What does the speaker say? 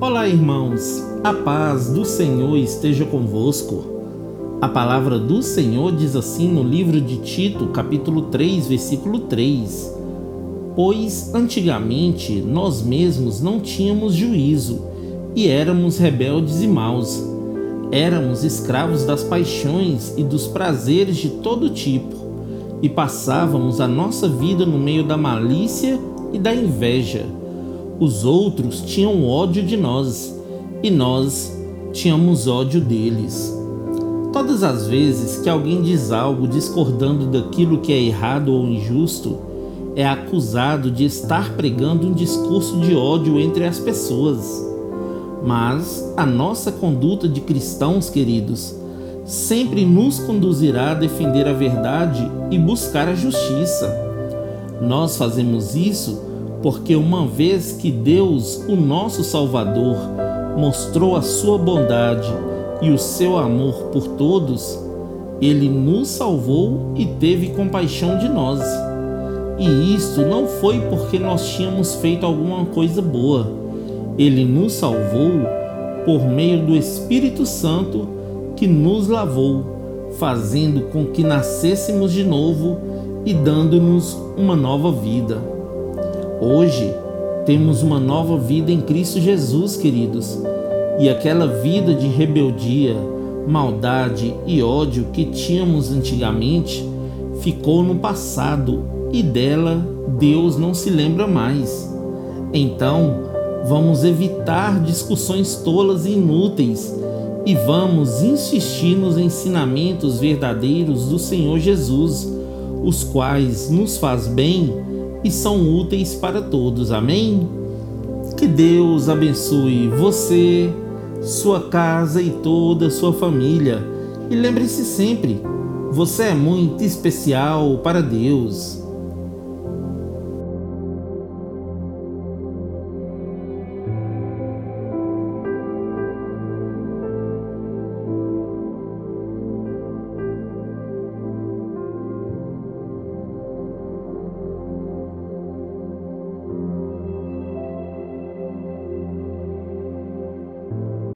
Olá, irmãos, a paz do Senhor esteja convosco. A palavra do Senhor diz assim no livro de Tito, capítulo 3, versículo 3: Pois antigamente nós mesmos não tínhamos juízo e éramos rebeldes e maus. Éramos escravos das paixões e dos prazeres de todo tipo, e passávamos a nossa vida no meio da malícia e da inveja os outros tinham ódio de nós e nós tínhamos ódio deles. Todas as vezes que alguém diz algo discordando daquilo que é errado ou injusto, é acusado de estar pregando um discurso de ódio entre as pessoas. Mas a nossa conduta de cristãos, queridos, sempre nos conduzirá a defender a verdade e buscar a justiça. Nós fazemos isso porque uma vez que Deus, o nosso Salvador, mostrou a sua bondade e o seu amor por todos, ele nos salvou e teve compaixão de nós. E isto não foi porque nós tínhamos feito alguma coisa boa. Ele nos salvou por meio do Espírito Santo que nos lavou, fazendo com que nascêssemos de novo e dando-nos uma nova vida. Hoje temos uma nova vida em Cristo Jesus, queridos, e aquela vida de rebeldia, maldade e ódio que tínhamos antigamente ficou no passado e dela Deus não se lembra mais. Então, vamos evitar discussões tolas e inúteis e vamos insistir nos ensinamentos verdadeiros do Senhor Jesus, os quais nos faz bem e são úteis para todos. Amém? Que Deus abençoe você, sua casa e toda a sua família. E lembre-se sempre, você é muito especial para Deus.